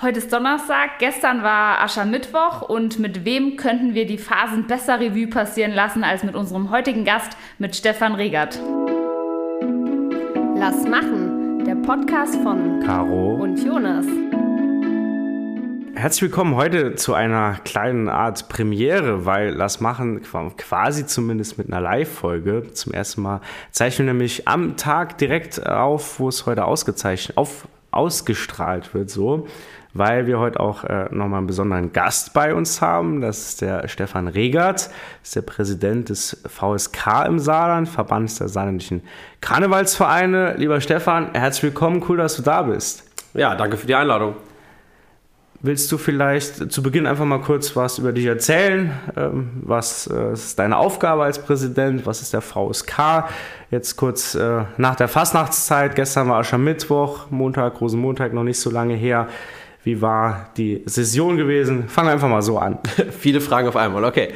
Heute ist Donnerstag, gestern war Aschermittwoch und mit wem könnten wir die Phasen besser Revue passieren lassen als mit unserem heutigen Gast, mit Stefan Regert. Lass machen, der Podcast von Caro und Jonas. Herzlich willkommen heute zu einer kleinen Art Premiere, weil Lass machen quasi zumindest mit einer Live-Folge zum ersten Mal zeichnen wir nämlich am Tag direkt auf, wo es heute ausgezeichnet, auf, ausgestrahlt wird, so weil wir heute auch äh, nochmal einen besonderen Gast bei uns haben. Das ist der Stefan Regert, ist der Präsident des VSK im Saarland, Verbands der saarländischen Karnevalsvereine. Lieber Stefan, herzlich willkommen, cool, dass du da bist. Ja, danke für die Einladung. Willst du vielleicht zu Beginn einfach mal kurz was über dich erzählen? Ähm, was äh, ist deine Aufgabe als Präsident? Was ist der VSK? Jetzt kurz äh, nach der Fastnachtszeit, gestern war schon Mittwoch, Montag, großen Montag, noch nicht so lange her. Wie war die Session gewesen? Fangen wir einfach mal so an. Viele Fragen auf einmal, okay.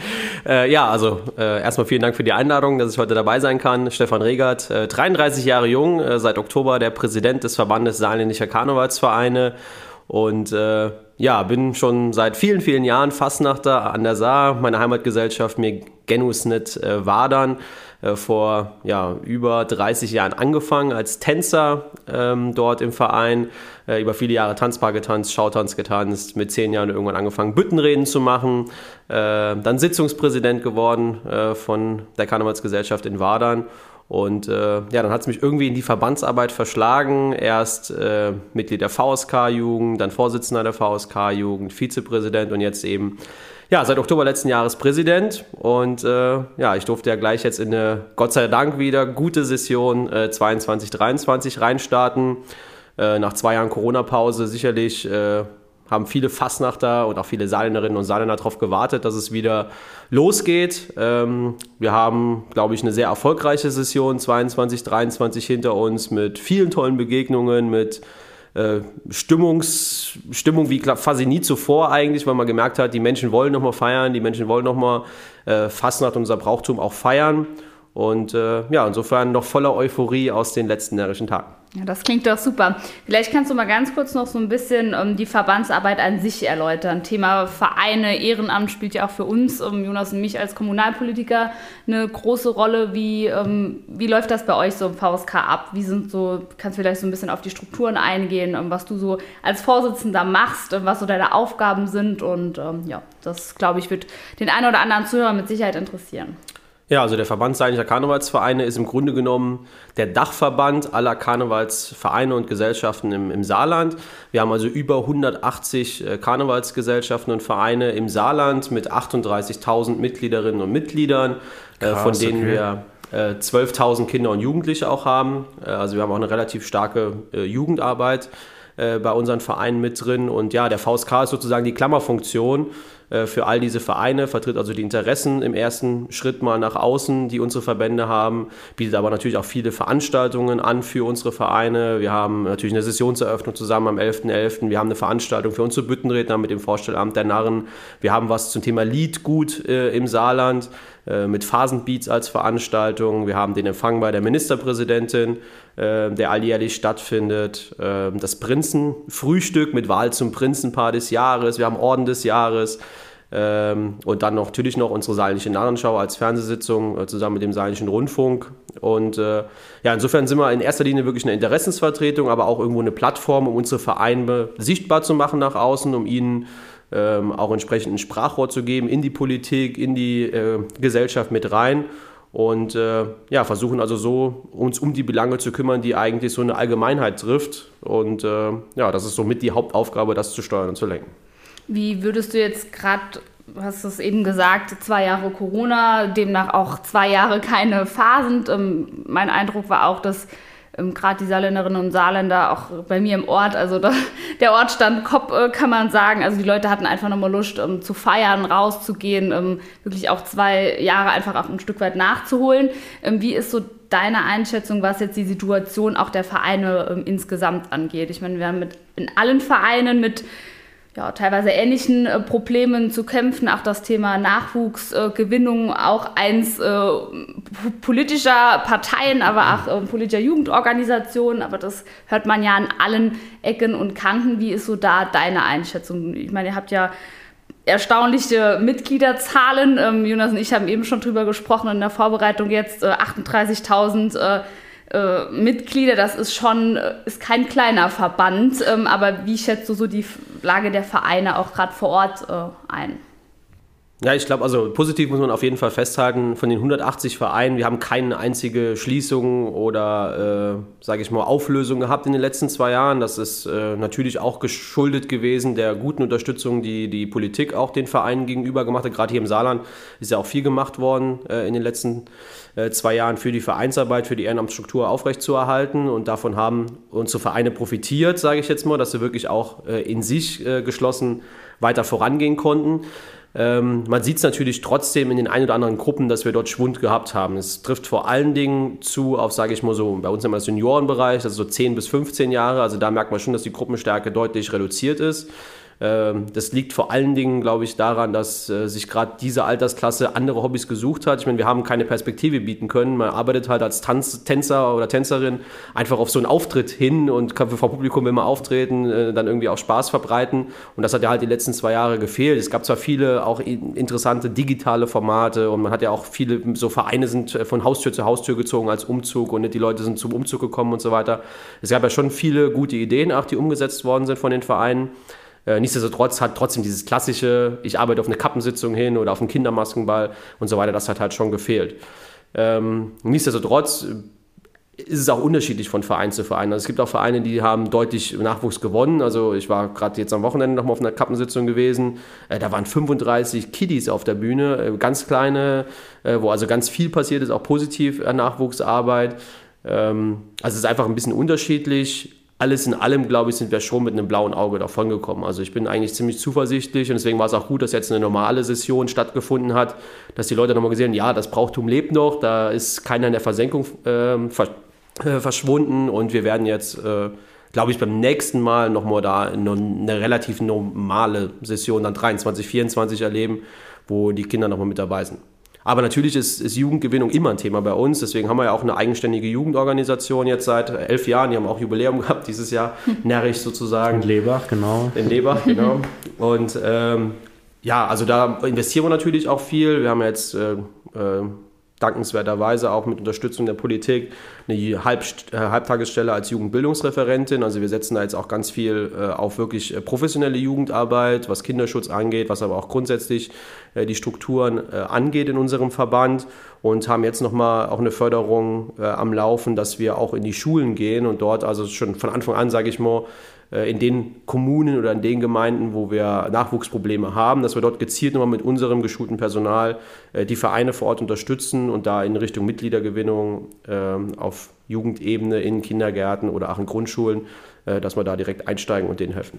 Äh, ja, also äh, erstmal vielen Dank für die Einladung, dass ich heute dabei sein kann. Stefan Regert, äh, 33 Jahre jung, äh, seit Oktober der Präsident des Verbandes Saarländischer Karnevalsvereine und äh, ja, bin schon seit vielen, vielen Jahren Fastnachter an der Saar, meine Heimatgesellschaft mir Genusnet äh, Wadern äh, vor ja, über 30 Jahren angefangen als Tänzer ähm, dort im Verein. Äh, über viele Jahre Tanzbar getanzt, Schautanz getanzt, mit zehn Jahren irgendwann angefangen, Büttenreden zu machen. Äh, dann Sitzungspräsident geworden äh, von der Karnevalsgesellschaft in Wadern. Und äh, ja, dann hat es mich irgendwie in die Verbandsarbeit verschlagen. Erst äh, Mitglied der VSK-Jugend, dann Vorsitzender der VSK-Jugend, Vizepräsident und jetzt eben ja, seit Oktober letzten Jahres Präsident und äh, ja, ich durfte ja gleich jetzt in eine, Gott sei Dank wieder, gute Session äh, 22, 23 reinstarten. Äh, nach zwei Jahren Corona-Pause sicherlich äh, haben viele Fassnachter und auch viele Saarländerinnen und Saarländer darauf gewartet, dass es wieder losgeht. Ähm, wir haben, glaube ich, eine sehr erfolgreiche Session 22, 23 hinter uns mit vielen tollen Begegnungen, mit äh, Stimmungs, Stimmung wie quasi nie zuvor eigentlich, weil man gemerkt hat, die Menschen wollen nochmal feiern, die Menschen wollen nochmal äh, Fastnacht unser Brauchtum auch feiern. Und äh, ja, insofern noch voller Euphorie aus den letzten närrischen Tagen. Ja, das klingt doch super. Vielleicht kannst du mal ganz kurz noch so ein bisschen um, ähm, die Verbandsarbeit an sich erläutern. Thema Vereine, Ehrenamt spielt ja auch für uns, um, ähm, Jonas und mich als Kommunalpolitiker, eine große Rolle. Wie, um, ähm, wie läuft das bei euch so im VSK ab? Wie sind so, kannst du vielleicht so ein bisschen auf die Strukturen eingehen, was du so als Vorsitzender machst, was so deine Aufgaben sind? Und ja, das, glaube ich, wird den einen oder anderen Zuhörer mit Sicherheit interessieren. Ja, also der Verband Saarländischer Karnevalsvereine ist im Grunde genommen der Dachverband aller Karnevalsvereine und Gesellschaften im, im Saarland. Wir haben also über 180 äh, Karnevalsgesellschaften und Vereine im Saarland mit 38.000 Mitgliederinnen und Mitgliedern, äh, Krass, von denen okay. wir 12.000 äh, Kinder und Jugendliche auch haben. Also wir haben auch eine relativ starke Jugendarbeit bei unseren Vereinen mit drin. Und ja, der VSK ist sozusagen die Klammerfunktion äh, für all diese Vereine, vertritt also die Interessen im ersten Schritt mal nach außen, die unsere Verbände haben, bietet aber natürlich auch viele Veranstaltungen an für unsere Vereine. Wir haben natürlich eine Sessionseröffnung zusammen am 11.11. .11. Wir haben eine Veranstaltung für unsere Büttenredner mit dem Vorstellamt der Narren. Wir haben was zum Thema Liedgut äh, im Saarland äh, mit Phasenbeats als Veranstaltung. Wir haben den Empfang bei der Ministerpräsidentin, äh, der alljährlich stattfindet. Äh, das Prinzenfrühstück mit Wahl zum Prinzenpaar des Jahres. Wir haben Orden des Jahres. Ähm, und dann noch, natürlich noch unsere Saarländische Narrenschau als Fernsehsitzung äh, zusammen mit dem Saarländischen Rundfunk. Und äh, ja, insofern sind wir in erster Linie wirklich eine Interessensvertretung, aber auch irgendwo eine Plattform, um unsere Vereine sichtbar zu machen nach außen, um ihnen ähm, auch entsprechend ein Sprachrohr zu geben in die Politik, in die äh, Gesellschaft mit rein und äh, ja, versuchen also so uns um die Belange zu kümmern, die eigentlich so eine Allgemeinheit trifft. Und äh, ja, das ist somit die Hauptaufgabe, das zu steuern und zu lenken. Wie würdest du jetzt gerade, hast du es eben gesagt, zwei Jahre Corona, demnach auch zwei Jahre keine Phasen. Ähm, mein Eindruck war auch, dass ähm, gerade die Saarländerinnen und Saarländer auch bei mir im Ort, also da, der Ort stand Kopf, äh, kann man sagen. Also die Leute hatten einfach nochmal Lust um, zu feiern, rauszugehen, um, wirklich auch zwei Jahre einfach auch ein Stück weit nachzuholen. Ähm, wie ist so deine Einschätzung, was jetzt die Situation auch der Vereine ähm, insgesamt angeht? Ich meine, wir haben mit in allen Vereinen mit ja, teilweise ähnlichen äh, Problemen zu kämpfen. Auch das Thema Nachwuchsgewinnung, äh, auch eins äh, politischer Parteien, aber auch äh, politischer Jugendorganisationen. Aber das hört man ja an allen Ecken und Kanten. Wie ist so da deine Einschätzung? Ich meine, ihr habt ja erstaunliche Mitgliederzahlen. Ähm, Jonas und ich haben eben schon drüber gesprochen in der Vorbereitung jetzt äh, 38.000 äh, Mitglieder, das ist schon, äh, ist kein kleiner Verband, ähm, aber wie schätzt du so die Lage der Vereine auch gerade vor Ort äh, ein? Ja, ich glaube, also positiv muss man auf jeden Fall festhalten, von den 180 Vereinen, wir haben keine einzige Schließung oder, äh, sage ich mal, Auflösung gehabt in den letzten zwei Jahren. Das ist äh, natürlich auch geschuldet gewesen der guten Unterstützung, die die Politik auch den Vereinen gegenüber gemacht hat. Gerade hier im Saarland ist ja auch viel gemacht worden äh, in den letzten äh, zwei Jahren für die Vereinsarbeit, für die Ehrenamtsstruktur aufrechtzuerhalten. Und davon haben unsere Vereine profitiert, sage ich jetzt mal, dass sie wirklich auch äh, in sich äh, geschlossen weiter vorangehen konnten. Ähm, man sieht es natürlich trotzdem in den ein oder anderen Gruppen, dass wir dort Schwund gehabt haben. Es trifft vor allen Dingen zu auf, sage ich mal so, bei uns immer Seniorenbereich, also so 10 bis 15 Jahre. Also da merkt man schon, dass die Gruppenstärke deutlich reduziert ist. Ähm, das liegt vor allen Dingen, glaube ich, daran, dass äh, sich gerade diese Altersklasse andere Hobbys gesucht hat. Ich meine, wir haben keine Perspektive bieten können. Man arbeitet halt als Tanz, Tänzer oder Tänzerin einfach auf so einen Auftritt hin und kann vor Publikum immer auftreten, äh, dann irgendwie auch Spaß verbreiten. Und das hat ja halt die letzten zwei Jahre gefehlt. Es gab zwar viele auch interessante digitale Formate und man hat ja auch viele so Vereine sind äh, von Haustür zu Haustür gezogen als Umzug und die Leute sind zum Umzug gekommen und so weiter. Es gab ja schon viele gute Ideen, auch die umgesetzt worden sind von den Vereinen. Äh, nichtsdestotrotz hat trotzdem dieses klassische, ich arbeite auf eine Kappensitzung hin oder auf einen Kindermaskenball und so weiter, das hat halt schon gefehlt. Ähm, nichtsdestotrotz ist es auch unterschiedlich von Verein zu Verein. Also es gibt auch Vereine, die haben deutlich Nachwuchs gewonnen. Also ich war gerade jetzt am Wochenende nochmal auf einer Kappensitzung gewesen. Äh, da waren 35 Kiddies auf der Bühne, äh, ganz kleine, äh, wo also ganz viel passiert ist, auch positiv Nachwuchsarbeit. Ähm, also es ist einfach ein bisschen unterschiedlich alles in allem, glaube ich, sind wir schon mit einem blauen Auge davon gekommen. Also ich bin eigentlich ziemlich zuversichtlich und deswegen war es auch gut, dass jetzt eine normale Session stattgefunden hat, dass die Leute nochmal gesehen haben, ja, das Brauchtum lebt noch, da ist keiner in der Versenkung äh, ver äh, verschwunden und wir werden jetzt, äh, glaube ich, beim nächsten Mal nochmal da eine, eine relativ normale Session, dann 23, 24 erleben, wo die Kinder nochmal mit dabei sind. Aber natürlich ist, ist, Jugendgewinnung immer ein Thema bei uns. Deswegen haben wir ja auch eine eigenständige Jugendorganisation jetzt seit elf Jahren. Die haben auch Jubiläum gehabt dieses Jahr, närrisch sozusagen. In Lebach, genau. In Lebach, genau. Und ähm, ja, also da investieren wir natürlich auch viel. Wir haben jetzt äh, äh, dankenswerterweise auch mit Unterstützung der Politik eine Halb, äh, Halbtagesstelle als Jugendbildungsreferentin. Also wir setzen da jetzt auch ganz viel äh, auf wirklich äh, professionelle Jugendarbeit, was Kinderschutz angeht, was aber auch grundsätzlich die Strukturen angeht in unserem Verband und haben jetzt nochmal auch eine Förderung am Laufen, dass wir auch in die Schulen gehen und dort also schon von Anfang an, sage ich mal, äh, in den Kommunen oder in den Gemeinden, wo wir Nachwuchsprobleme haben, dass wir dort gezielt nochmal mit unserem geschulten Personal äh, die Vereine vor Ort unterstützen und da in Richtung Mitgliedergewinnung ähm, auf Jugendebene in Kindergärten oder auch in Grundschulen, äh, dass wir da direkt einsteigen und denen helfen.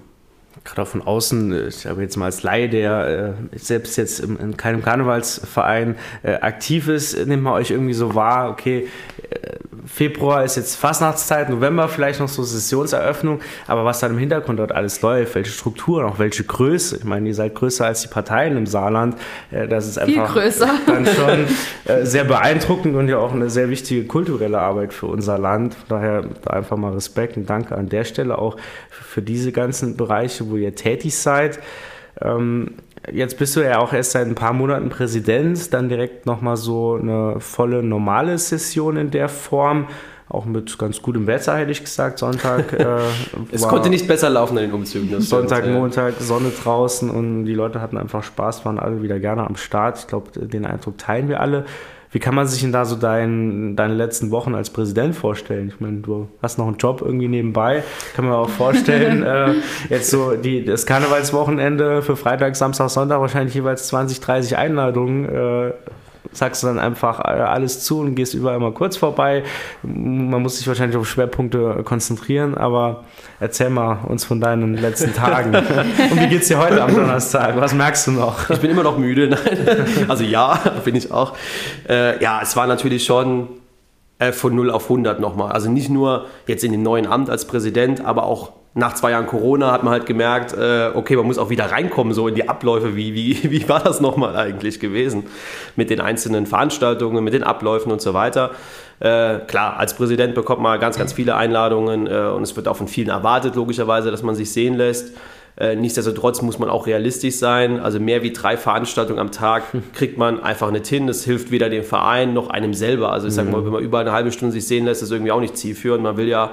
Gerade von außen, ich habe jetzt mal als Laie, der äh, selbst jetzt im, in keinem Karnevalsverein äh, aktiv ist, nimmt man euch irgendwie so wahr, okay, äh, Februar ist jetzt Fastnachtszeit, November vielleicht noch so Sessionseröffnung, aber was dann im Hintergrund dort alles läuft, welche Strukturen, auch welche Größe, ich meine, ihr seid größer als die Parteien im Saarland, äh, das ist einfach Viel größer. dann schon äh, sehr beeindruckend und ja auch eine sehr wichtige kulturelle Arbeit für unser Land. Daher einfach mal Respekt und Danke an der Stelle auch für diese ganzen Bereiche, wo ihr tätig seid. Jetzt bist du ja auch erst seit ein paar Monaten Präsident, dann direkt nochmal so eine volle normale Session in der Form. Auch mit ganz gutem Wetter, hätte ich gesagt. Sonntag. Äh, es konnte nicht besser laufen an den Umzügen. Sonntag, Montag, Sonne draußen und die Leute hatten einfach Spaß, waren alle wieder gerne am Start. Ich glaube, den Eindruck teilen wir alle. Wie kann man sich denn da so dein, deine letzten Wochen als Präsident vorstellen? Ich meine, du hast noch einen Job irgendwie nebenbei. Kann man auch vorstellen, äh, jetzt so die, das Karnevalswochenende für Freitag, Samstag, Sonntag wahrscheinlich jeweils 20, 30 Einladungen. Äh, sagst du dann einfach äh, alles zu und gehst überall mal kurz vorbei. Man muss sich wahrscheinlich auf Schwerpunkte konzentrieren, aber erzähl mal uns von deinen letzten Tagen. und wie geht's dir heute am Donnerstag? Was merkst du noch? Ich bin immer noch müde. Nein. Also ja, bin ich auch. Äh, ja, es war natürlich schon äh, von 0 auf 100 nochmal. Also nicht nur jetzt in dem neuen Amt als Präsident, aber auch nach zwei Jahren Corona hat man halt gemerkt, äh, okay, man muss auch wieder reinkommen, so in die Abläufe. Wie, wie, wie war das nochmal eigentlich gewesen mit den einzelnen Veranstaltungen, mit den Abläufen und so weiter. Äh, klar, als Präsident bekommt man ganz, ganz viele Einladungen äh, und es wird auch von vielen erwartet, logischerweise, dass man sich sehen lässt. Äh, nichtsdestotrotz muss man auch realistisch sein. Also mehr wie drei Veranstaltungen am Tag kriegt man einfach nicht hin. Das hilft weder dem Verein noch einem selber. Also ich sage mal, mhm. wenn man über eine halbe Stunde sich sehen lässt, ist irgendwie auch nicht zielführend. Man will ja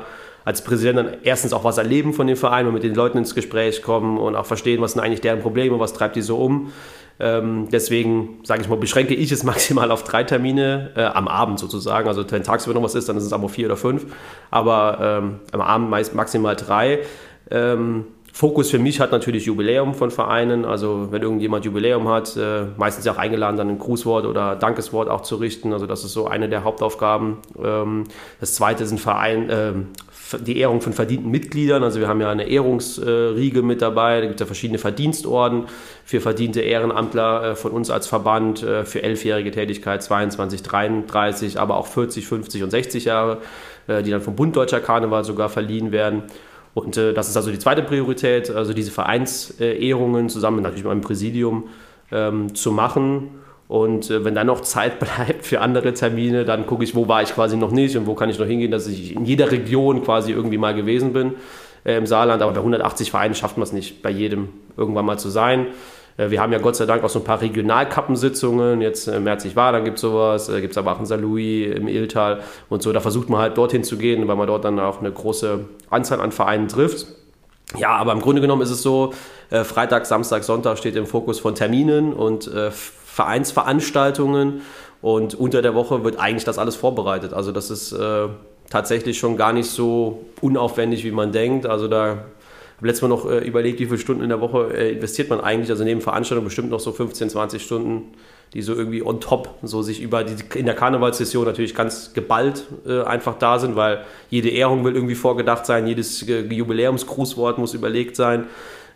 als Präsident dann erstens auch was erleben von dem Verein und mit den Leuten ins Gespräch kommen und auch verstehen, was sind eigentlich deren Probleme, was treibt die so um. Ähm, deswegen, sage ich mal, beschränke ich es maximal auf drei Termine äh, am Abend sozusagen. Also wenn tagsüber noch was ist, dann ist es aber vier oder fünf. Aber ähm, am Abend meist maximal drei. Ähm, Fokus für mich hat natürlich Jubiläum von Vereinen. Also wenn irgendjemand Jubiläum hat, äh, meistens auch eingeladen, dann ein Grußwort oder Dankeswort auch zu richten. Also das ist so eine der Hauptaufgaben. Ähm, das zweite ein Verein, äh, die Ehrung von verdienten Mitgliedern. Also wir haben ja eine Ehrungsriege mit dabei. Da gibt es ja verschiedene Verdienstorden für verdiente Ehrenamtler äh, von uns als Verband, äh, für elfjährige Tätigkeit 22, 33, aber auch 40, 50 und 60 Jahre, äh, die dann vom Bund Deutscher Karneval sogar verliehen werden. Und das ist also die zweite Priorität, also diese Vereinsehrungen zusammen natürlich mit meinem Präsidium ähm, zu machen. Und äh, wenn dann noch Zeit bleibt für andere Termine, dann gucke ich, wo war ich quasi noch nicht und wo kann ich noch hingehen, dass ich in jeder Region quasi irgendwie mal gewesen bin äh, im Saarland. Aber bei 180 Vereinen schafft man es nicht, bei jedem irgendwann mal zu sein. Äh, wir haben ja Gott sei Dank auch so ein paar Regionalkappensitzungen. Jetzt im März ich war, dann gibt es sowas. Äh, gibt es aber auch in Saarlouis, im Iltal und so. Da versucht man halt dorthin zu gehen, weil man dort dann auch eine große Anzahl an Vereinen trifft. Ja, aber im Grunde genommen ist es so, äh, Freitag, Samstag, Sonntag steht im Fokus von Terminen und äh, Vereinsveranstaltungen und unter der Woche wird eigentlich das alles vorbereitet. Also das ist äh, tatsächlich schon gar nicht so unaufwendig, wie man denkt. Also da habe letztes Mal noch äh, überlegt, wie viele Stunden in der Woche äh, investiert man eigentlich. Also neben Veranstaltungen bestimmt noch so 15, 20 Stunden, die so irgendwie on top, so sich über die, in der Karnevalssession natürlich ganz geballt äh, einfach da sind, weil jede Ehrung will irgendwie vorgedacht sein, jedes Jubiläumsgrußwort muss überlegt sein.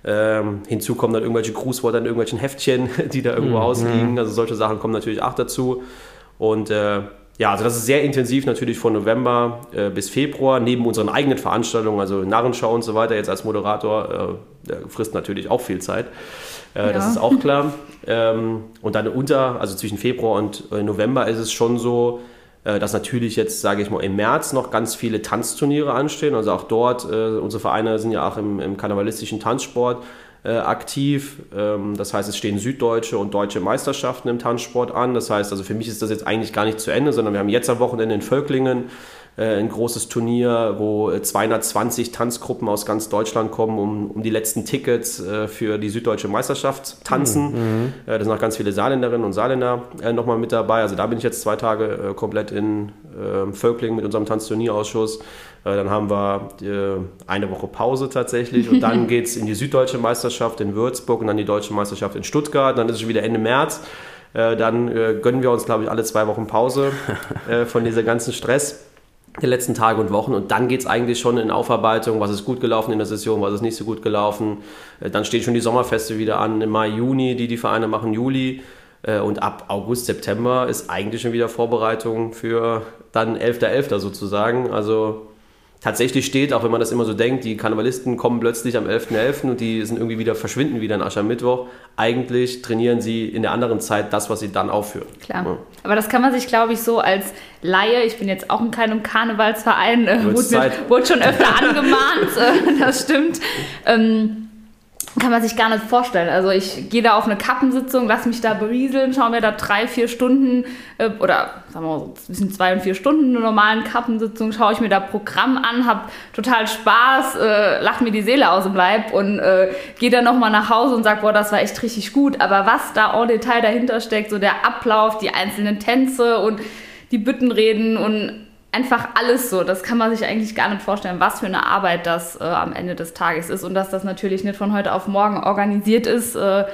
Ähm, hinzu kommen dann irgendwelche Grußworte an irgendwelchen Heftchen, die da irgendwo mhm. ausliegen. Also solche Sachen kommen natürlich auch dazu. Und äh, ja, also das ist sehr intensiv natürlich von November äh, bis Februar, neben unseren eigenen Veranstaltungen, also Narrenschau und so weiter, jetzt als Moderator, äh, frisst natürlich auch viel Zeit. Äh, ja. Das ist auch klar. Ähm, und dann unter, also zwischen Februar und äh, November ist es schon so, dass natürlich jetzt, sage ich mal, im März noch ganz viele Tanzturniere anstehen. Also auch dort, äh, unsere Vereine sind ja auch im, im karnevalistischen Tanzsport äh, aktiv. Ähm, das heißt, es stehen süddeutsche und deutsche Meisterschaften im Tanzsport an. Das heißt, also für mich ist das jetzt eigentlich gar nicht zu Ende, sondern wir haben jetzt am Wochenende in Völklingen äh, ein großes Turnier, wo 220 Tanzgruppen aus ganz Deutschland kommen, um, um die letzten Tickets äh, für die süddeutsche Meisterschaft tanzen. Mhm. mhm. Äh, da sind auch ganz viele Saarländerinnen und Saarländer nochmal mit dabei. Also da bin ich jetzt zwei Tage komplett in ähm, Völklingen mit unserem Tanzturnierausschuss. Dann haben wir eine Woche Pause tatsächlich und dann geht es in die süddeutsche Meisterschaft in Würzburg und dann die deutsche Meisterschaft in Stuttgart. Dann ist es schon wieder Ende März. Dann gönnen wir uns, glaube ich, alle zwei Wochen Pause von diesem ganzen Stress der letzten Tage und Wochen und dann geht es eigentlich schon in Aufarbeitung, was ist gut gelaufen in der Session, was ist nicht so gut gelaufen. Äh, dann stehen schon die Sommerfeste wieder an im Mai, Juni, die die Vereine machen, Juli. Äh, und ab August, September ist eigentlich schon wieder Vorbereitung für dann 11.11. .11. sozusagen. Also tatsächlich steht, auch wenn man das immer so denkt, die Karnevalisten kommen plötzlich am 11.11. .11. und die sind irgendwie wieder, verschwinden wieder in Aschermittwoch. Eigentlich trainieren sie in der anderen Zeit das, was sie dann aufführen. Klar. Ja. Aber das kann man sich, glaube ich, so als Laie, ich bin jetzt auch in keinem Karnevalsverein, äh, wurde, wurde, schon öfter angemahnt, äh, das stimmt. Ähm, kann man sich gar nicht vorstellen. Also ich gehe da auf eine Kappensitzung, lasse mich da berieseln, schaue mir da drei, vier Stunden äh, oder sagen wir mal so zwischen zwei und vier Stunden eine normalen Kappensitzung, schaue ich mir da Programm an, habe total Spaß, äh, lache mir die Seele aus dem Leib und äh, gehe dann nochmal nach Hause und sage, boah, das war echt richtig gut. Aber was da en Detail dahinter steckt, so der Ablauf, die einzelnen Tänze und die Büttenreden und einfach alles so. Das kann man sich eigentlich gar nicht vorstellen, was für eine Arbeit das äh, am Ende des Tages ist und dass das natürlich nicht von heute auf morgen organisiert ist. Äh,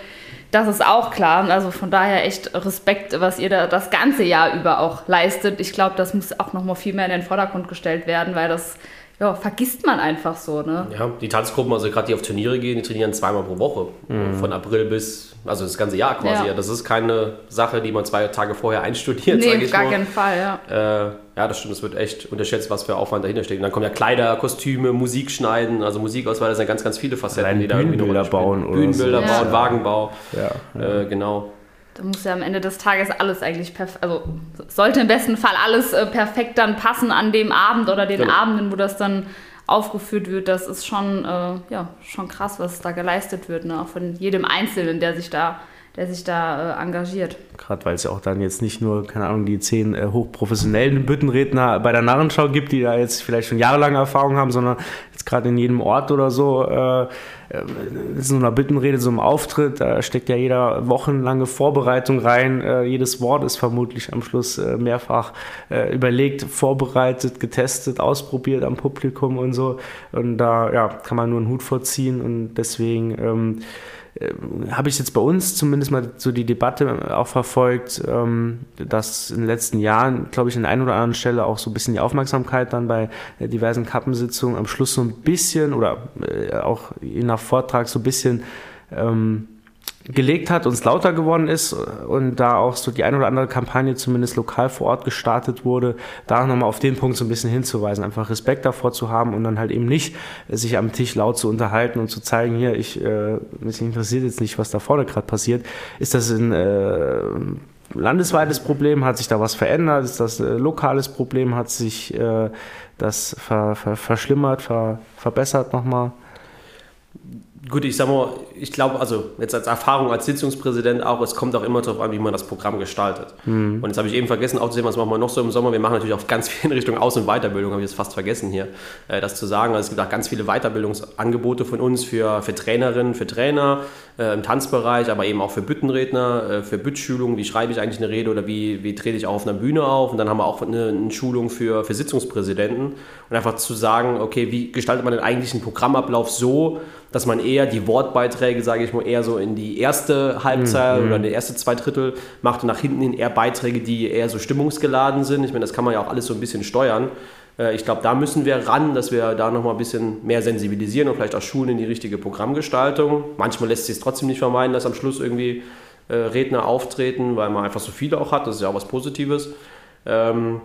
das ist auch klar. Also von daher echt Respekt, was ihr da das ganze Jahr über auch leistet. Ich glaube, das muss auch noch mal viel mehr in den Vordergrund gestellt werden, weil das ja, vergisst man einfach so, ne? Ja, die Tanzgruppen, also gerade die auf Turniere gehen, die trainieren zweimal pro Woche. Mhm. Von April bis, also das ganze Jahr quasi. Ja. Das ist keine Sache, die man zwei Tage vorher einstudiert, nee, ich gar keinen Fall, ja. Äh, ja, das stimmt, es wird echt unterschätzt, was für Aufwand dahinter steht. Und dann kommen ja Kleider, Kostüme, Musik schneiden, also Musikauswahl, das sind ganz, ganz viele Facetten, Allein die da irgendwie Bühnenbilder bauen. Oder Bühnenbilder so. bauen, Ja. Wagenbau. Ja, Äh, genau. Da muss ja am Ende des Tages alles eigentlich perfekt, also sollte im besten Fall alles äh, perfekt dann passen an dem Abend oder den Genau. Abenden, wo das dann aufgeführt wird. Das ist schon, äh, ja, schon krass, was da geleistet wird, ne? auch von jedem Einzelnen, der sich da, der sich da äh, engagiert. Gerade weil es ja auch dann jetzt nicht nur, keine Ahnung, die zehn äh, hochprofessionellen Büttenredner bei der Narrenschau gibt, die da jetzt vielleicht schon jahrelange Erfahrung haben, sondern jetzt gerade in jedem Ort oder so, äh, äh, in so einer Büttenrede, so einem Auftritt, da steckt ja jeder wochenlange Vorbereitung rein. Äh, jedes Wort ist vermutlich am Schluss äh, mehrfach äh, überlegt, vorbereitet, getestet, ausprobiert am Publikum und so. Und da ja, kann man nur einen Hut vorziehen und deswegen ähm, habe ich jetzt bei uns zumindest mal so die Debatte auch verfolgt, ähm, dass in den letzten Jahren, glaube ich, an der einen oder anderen Stelle auch so ein bisschen die Aufmerksamkeit dann bei äh, diversen Kappensitzungen am Schluss so ein bisschen oder äh, auch je nach Vortrag so ein bisschen ähm, gelegt hat und es lauter geworden ist und da auch so die eine oder andere Kampagne zumindest lokal vor Ort gestartet wurde, da nochmal auf den Punkt so ein bisschen hinzuweisen, einfach Respekt davor zu haben und dann halt eben nicht äh, sich am Tisch laut zu unterhalten und zu zeigen, hier, ich, äh, mich interessiert jetzt nicht, was da vorne gerade passiert. Ist das ein äh, landesweites Problem? Hat sich da was verändert? Ist das ein lokales Problem? Hat sich äh, das ver, ver, verschlimmert, ver, verbessert nochmal? Gut, ich sag mal, ich glaube, also jetzt als Erfahrung als Sitzungspräsident auch, es kommt auch immer darauf an, wie man das Programm gestaltet. Und jetzt habe ich eben vergessen, auch zu sehen, was machen wir noch so im Sommer. Wir machen natürlich auch ganz viel in Richtung Aus- und Weiterbildung, habe ich jetzt fast vergessen hier, äh, das zu sagen. Also es gibt auch ganz viele Weiterbildungsangebote von uns für, für Trainerinnen, für Trainer äh, im Tanzbereich, aber eben auch für Büttenredner, äh, für Büttschulungen, wie schreibe ich eigentlich eine Rede oder wie, wie trete ich auch auf einer Bühne auf. Und dann haben wir auch eine, eine Schulung für, für Sitzungspräsidenten. Und einfach zu sagen, okay, wie gestaltet man den eigentlichen Programmablauf so, dass man eher die Wortbeiträge, sage ich mal, eher so in die erste Halbzeit oder in die erste zwei Drittel macht und nach hinten hin eher Beiträge, die eher so stimmungsgeladen sind. Ich meine, das kann man ja auch alles so ein bisschen steuern. Äh, Ich glaube, da müssen wir ran, dass wir da nochmal ein bisschen mehr sensibilisieren und vielleicht auch schulen in die richtige Programmgestaltung. Manchmal lässt sich es trotzdem nicht vermeiden, dass am Schluss irgendwie äh, Redner auftreten, weil man einfach so viele auch hat. Das ist ja auch was Positives. Ähm,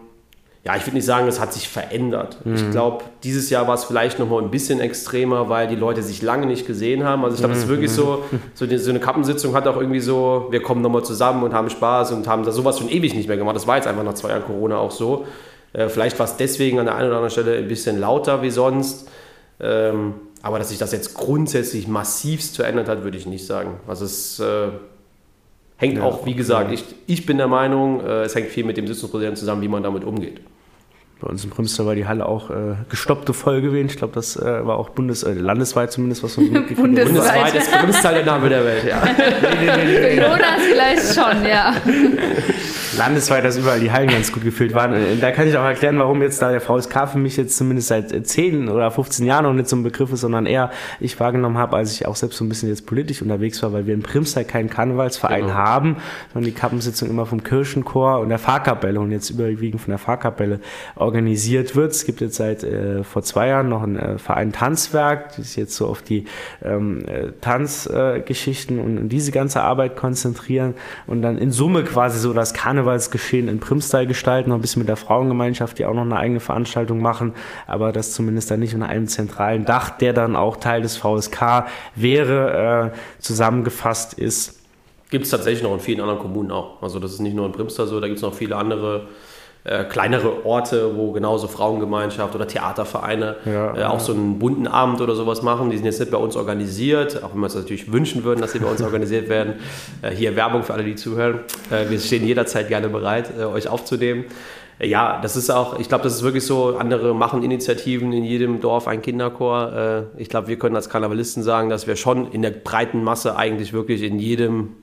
ja, ich würde nicht sagen, es hat sich verändert. Ich glaube, dieses Jahr war es vielleicht noch mal ein bisschen extremer, weil die Leute sich lange nicht gesehen haben. Also ich glaube, es ist wirklich so, so, die, so eine Kappensitzung hat auch irgendwie so, wir kommen nochmal zusammen und haben Spaß und haben da sowas schon ewig nicht mehr gemacht. Das war jetzt einfach nach zwei Jahren Corona auch so. Äh, vielleicht war es deswegen an der einen oder anderen Stelle ein bisschen lauter wie sonst. Ähm, aber dass sich das jetzt grundsätzlich massivst verändert hat, würde ich nicht sagen. Also es äh, hängt Ja, auch, wie gesagt, ich, ich bin der Meinung, äh, es hängt viel mit dem Sitzungspräsidenten zusammen, wie man damit umgeht. Bei uns in Primster war die Halle auch äh, gestoppte voll gewesen. Ich glaube, das äh, war auch bundes äh, landesweit zumindest, was man mitgekriegt hat. Bundes- Bundesweit das größte der Name der Welt, ja. Für Jonas vielleicht schon, ja. landesweit, dass überall die Hallen ganz gut gefüllt waren. Und Da kann ich auch erklären, warum jetzt da der VSK für mich jetzt zumindest seit äh, 10 oder 15 Jahren noch nicht so ein Begriff ist, sondern eher ich wahrgenommen habe, als ich auch selbst so ein bisschen jetzt politisch unterwegs war, weil wir in Primster keinen Karnevalsverein Genau. haben, sondern die Kappensitzung immer vom Kirchenchor und der Pfarrkapelle und jetzt überwiegend von der Pfarrkapelle organisiert wird. Es gibt jetzt seit äh, vor zwei Jahren noch einen äh, Verein Tanzwerk, die sich jetzt so auf die ähm, äh, Tanzgeschichten äh, Geschichten und diese ganze Arbeit konzentrieren und dann in Summe quasi so das Karnevalsgeschehen in Primstall gestalten, noch ein bisschen mit der Frauengemeinschaft, die auch noch eine eigene Veranstaltung machen, aber das zumindest dann nicht unter einem zentralen Dach, der dann auch Teil des VSK wäre, äh, zusammengefasst ist. Gibt es tatsächlich noch in vielen anderen Kommunen auch. Also das ist nicht nur in Primster so, da gibt es noch viele andere äh, kleinere Orte, wo genauso Frauengemeinschaft oder Theatervereine Ja, äh, auch so einen bunten Abend oder sowas machen. Die sind jetzt nicht bei uns organisiert, auch wenn wir uns natürlich wünschen würden, dass sie bei uns organisiert werden. Äh, hier Werbung für alle, die zuhören. Äh, wir stehen jederzeit gerne bereit, äh, euch aufzunehmen. Äh, Ja, das ist auch, ich glaube, das ist wirklich so, andere machen Initiativen in jedem Dorf ein Kinderchor. Ich glaube, wir können als Karnevalisten sagen, dass wir schon in der breiten Masse eigentlich wirklich in jedem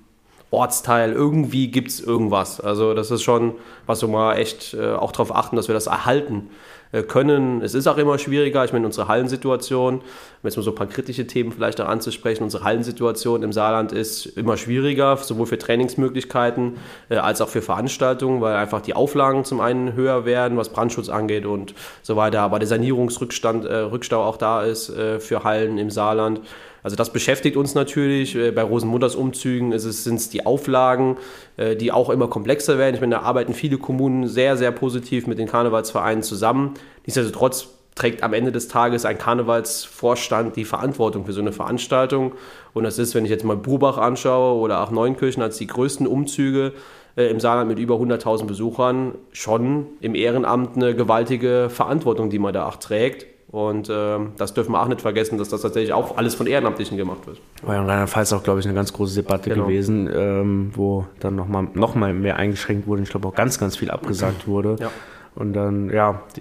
Ortsteil, irgendwie gibt es irgendwas. Also das ist schon, was wir mal echt äh, auch darauf achten, dass wir das erhalten äh, können. Es ist auch immer schwieriger. Ich meine, unsere Hallensituation, um jetzt mal so ein paar kritische Themen vielleicht auch anzusprechen, unsere Hallensituation im Saarland ist immer schwieriger, sowohl für Trainingsmöglichkeiten äh, als auch für Veranstaltungen, weil einfach die Auflagen zum einen höher werden, was Brandschutz angeht und so weiter. Aber der Sanierungsrückstand, äh, Rückstau auch da ist äh, für Hallen im Saarland. Also das beschäftigt uns natürlich. Äh, bei Rosenmutters Umzügen sind es die Auflagen, äh, die auch immer komplexer werden. Ich meine, da arbeiten viele Kommunen sehr, sehr positiv mit den Karnevalsvereinen zusammen. Nichtsdestotrotz trägt am Ende des Tages ein Karnevalsvorstand die Verantwortung für so eine Veranstaltung. Und das ist, wenn ich jetzt mal Burbach anschaue oder auch Neunkirchen als die größten Umzüge äh, im Saarland mit über 100.000 Besuchern, schon im Ehrenamt eine gewaltige Verantwortung, die man da auch trägt. Und äh, das dürfen wir auch nicht vergessen, dass das tatsächlich auch alles von Ehrenamtlichen gemacht wird. War ja in Rheinland-Pfalz auch, glaube ich, eine ganz große Debatte genau. gewesen, ähm, wo dann nochmal noch mal mehr eingeschränkt wurde. Ich glaube auch ganz, ganz viel abgesagt wurde. Ja. Und dann, ja, die,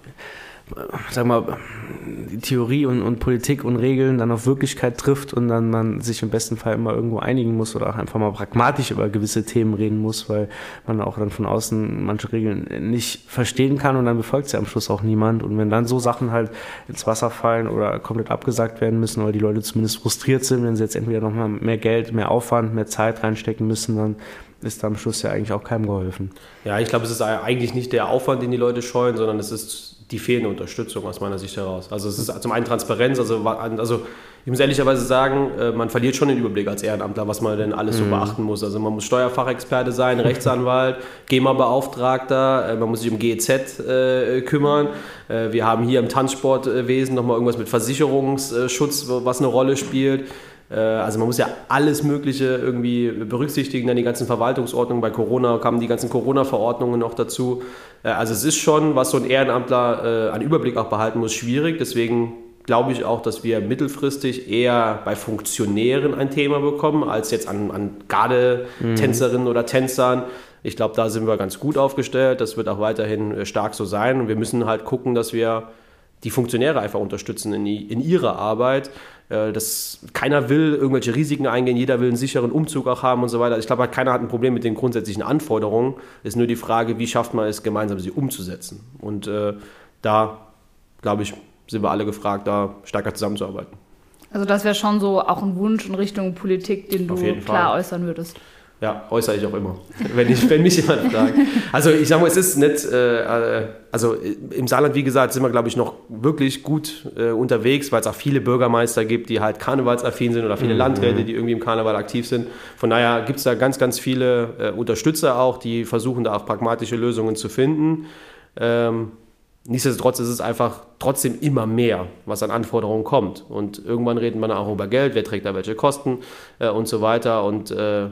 sag mal, die Theorie und, und, Politik und Regeln dann auf Wirklichkeit trifft und dann man sich im besten Fall immer irgendwo einigen muss oder auch einfach mal pragmatisch über gewisse Themen reden muss, weil man auch dann von außen manche Regeln nicht verstehen kann und dann befolgt sie am Schluss auch niemand. Und wenn dann so Sachen halt ins Wasser fallen oder komplett abgesagt werden müssen, weil die Leute zumindest frustriert sind, wenn sie jetzt entweder nochmal mehr Geld, mehr Aufwand, mehr Zeit reinstecken müssen, dann ist da am Schluss ja eigentlich auch keinem geholfen. Ja, ich glaube, es ist eigentlich nicht der Aufwand, den die Leute scheuen, sondern es ist die fehlende Unterstützung aus meiner Sicht heraus. Also es ist zum einen Transparenz, also, also ich muss ehrlicherweise sagen, äh, man verliert schon den Überblick als Ehrenamtler, was man denn alles so mhm. beachten muss. Also man muss Steuerfachexperte sein, Rechtsanwalt, GEMA-Beauftragter, äh, man muss sich um GEZ äh, kümmern. Äh, wir haben hier im Tanzsportwesen nochmal irgendwas mit Versicherungsschutz, was eine Rolle spielt. Äh, also man muss ja alles Mögliche irgendwie berücksichtigen, dann die ganzen Verwaltungsordnungen. Bei Corona kamen die ganzen Corona-Verordnungen noch dazu. Äh, also es ist schon, was so ein Ehrenamtler äh, an Überblick auch behalten muss, schwierig. Deswegen glaube ich auch, dass wir mittelfristig eher bei Funktionären ein Thema bekommen, als jetzt an, an Gardetänzerinnen mhm. oder Tänzern. Ich glaube, da sind wir ganz gut aufgestellt. Das wird auch weiterhin stark so sein. Und wir müssen halt gucken, dass wir die Funktionäre einfach unterstützen in, in ihrer Arbeit. Äh, das, keiner will irgendwelche Risiken eingehen, jeder will einen sicheren Umzug auch haben und so weiter. Ich glaube, keiner hat ein Problem mit den grundsätzlichen Anforderungen. Es ist nur die Frage, wie schafft man es, gemeinsam sie umzusetzen. Und äh, da, glaube ich, sind wir alle gefragt, da stärker zusammenzuarbeiten. Also das wäre schon so auch ein Wunsch in Richtung Politik, den du klar Fall. äußern würdest. Ja, äußere ich auch immer, wenn, ich, wenn mich jemand fragt. Also ich sage mal, es ist nicht, äh, also im Saarland, wie gesagt, sind wir, glaube ich, noch wirklich gut äh, unterwegs, weil es auch viele Bürgermeister gibt, die halt karnevalsaffin sind oder viele mhm. Landräte, die irgendwie im Karneval aktiv sind. Von daher gibt es da ganz, ganz viele äh, Unterstützer auch, die versuchen da auch pragmatische Lösungen zu finden. Ähm, Nichtsdestotrotz ist es einfach trotzdem immer mehr, was an Anforderungen kommt. Und irgendwann reden wir auch über Geld, wer trägt da welche Kosten äh, und so weiter. Und äh,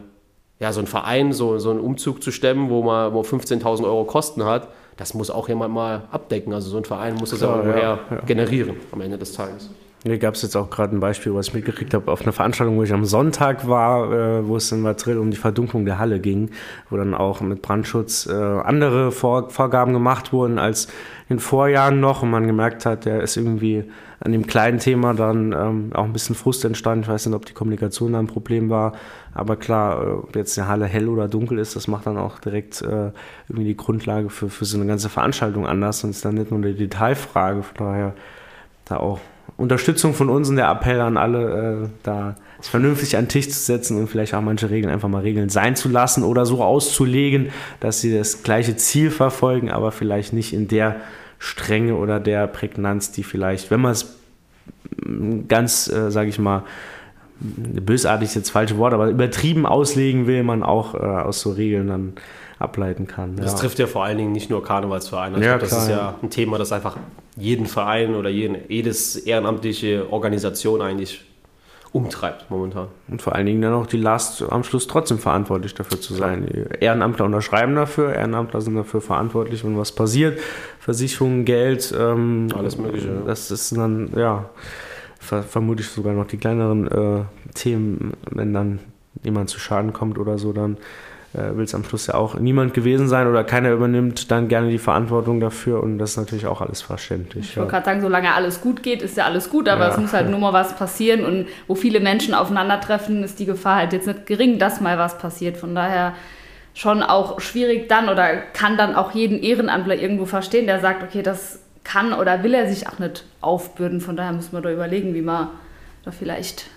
ja, so ein Verein, so, so einen Umzug zu stemmen, wo man wo 15.000 Euro Kosten hat, das muss auch jemand mal abdecken. Also so ein Verein muss das Klar, ja, ja, generieren am Ende des Tages. Hier gab es jetzt auch gerade ein Beispiel, was ich mitgekriegt habe, auf einer Veranstaltung, wo ich am Sonntag war, äh, wo es in Madrid um die Verdunklung der Halle ging, wo dann auch mit Brandschutz äh, andere Vor Vorgaben gemacht wurden als in Vorjahren noch und man gemerkt hat, der ist irgendwie an dem kleinen Thema dann ähm, auch ein bisschen Frust entstanden. Ich weiß nicht, ob die Kommunikation da ein Problem war, aber klar, ob jetzt eine Halle hell oder dunkel ist, das macht dann auch direkt äh, irgendwie die Grundlage für, für so eine ganze Veranstaltung anders und ist dann nicht nur eine Detailfrage, von daher da auch Unterstützung von uns und der Appell an alle, äh, da es vernünftig an den Tisch zu setzen und vielleicht auch manche Regeln einfach mal Regeln sein zu lassen oder so auszulegen, dass sie das gleiche Ziel verfolgen, aber vielleicht nicht in der Strenge oder der Prägnanz, die vielleicht, wenn man es ganz, äh, sage ich mal, bösartig ist jetzt falsche Wort, aber übertrieben auslegen will, man auch äh, aus so Regeln dann ableiten kann. Das ja. trifft ja vor allen Dingen nicht nur Karnevalsvereine. Ja, das klar, ist ja, ein Thema, das einfach jeden Verein oder jeden, jedes ehrenamtliche Organisation eigentlich umtreibt momentan. Und vor allen Dingen dann auch die Last am Schluss trotzdem verantwortlich dafür zu sein. Die Ehrenamtler unterschreiben dafür, Ehrenamtler sind dafür verantwortlich, wenn was passiert. Versicherungen, Geld, ähm, alles Mögliche. Das ist dann, ja, ver vermutlich sogar noch die kleineren äh, Themen, wenn dann jemand zu Schaden kommt oder so, dann äh, will es am Schluss ja auch niemand gewesen sein oder keiner übernimmt dann gerne die Verantwortung dafür und das ist natürlich auch alles verständlich. Ich wollte gerade sagen, solange alles gut geht, ist ja alles gut, aber ja. es muss halt nur mal was passieren und wo viele Menschen aufeinandertreffen, ist die Gefahr halt jetzt nicht gering, dass mal was passiert. Von daher schon auch schwierig dann oder kann dann auch jeden Ehrenamtler irgendwo verstehen, der sagt, okay, das kann oder will er sich auch nicht aufbürden. Von daher muss man da überlegen, wie man da vielleicht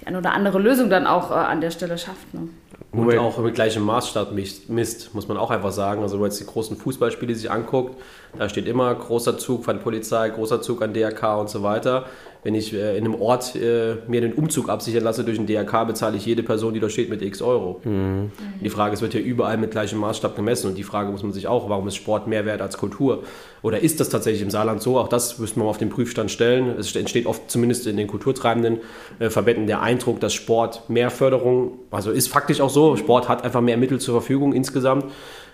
die eine oder andere Lösung dann auch äh, an der Stelle schafft. Ne? Und auch mit gleichem Maßstab misst, muss man auch einfach sagen. Also wenn man jetzt die großen Fußballspiele sich anguckt, da steht immer großer Zug von Polizei, großer Zug an DRK und so weiter. Wenn ich äh, in einem Ort äh, mir den Umzug absichern lasse durch den DRK, bezahle ich jede Person, die da steht, mit x Euro. Mhm. Die Frage, es wird ja überall mit gleichem Maßstab gemessen und die Frage muss man sich auch, warum ist Sport mehr wert als Kultur? Oder ist das tatsächlich im Saarland so? Auch das müsste man auf den Prüfstand stellen. Es entsteht oft zumindest in den kulturtreibenden äh, Verbänden der Eindruck, dass Sport mehr Förderung, also ist faktisch auch so, Sport hat einfach mehr Mittel zur Verfügung insgesamt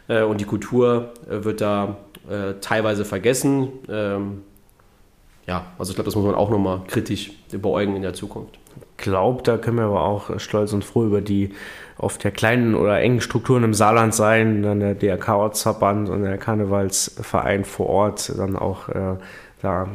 äh, und die Kultur äh, wird da äh, teilweise vergessen. Ähm, ja, also ich glaube, das muss man auch nochmal kritisch beäugen in der Zukunft. Glaubt, da können wir aber auch stolz und froh über die oft ja kleinen oder engen Strukturen im Saarland sein, dann der DRK-Ortsverband und der Karnevalsverein vor Ort dann auch äh, da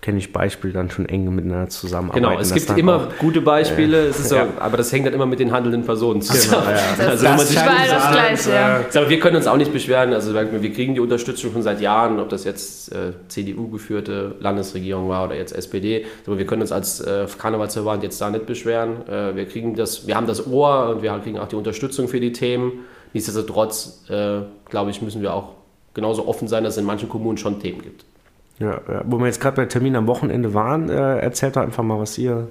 kenne ich Beispiele dann schon eng miteinander zusammenarbeiten. Genau, es gibt immer gute Beispiele, äh, so, ja. aber das hängt dann immer mit den handelnden Personen zusammen. Genau, ja. Das, also, das, das, das Gleiche, ja. Aber wir können uns auch nicht beschweren, also wir kriegen die Unterstützung schon seit Jahren, ob das jetzt äh, CDU-geführte Landesregierung war oder jetzt SPD, aber wir können uns als äh, Karnevalsverband jetzt da nicht beschweren. Äh, wir kriegen das, wir haben das Ohr und wir kriegen auch die Unterstützung für die Themen. Nichtsdestotrotz, äh, glaube ich, müssen wir auch genauso offen sein, dass es in manchen Kommunen schon Themen gibt. Ja, wo wir jetzt gerade bei Termin am Wochenende waren, äh, erzählt doch einfach mal, was ihr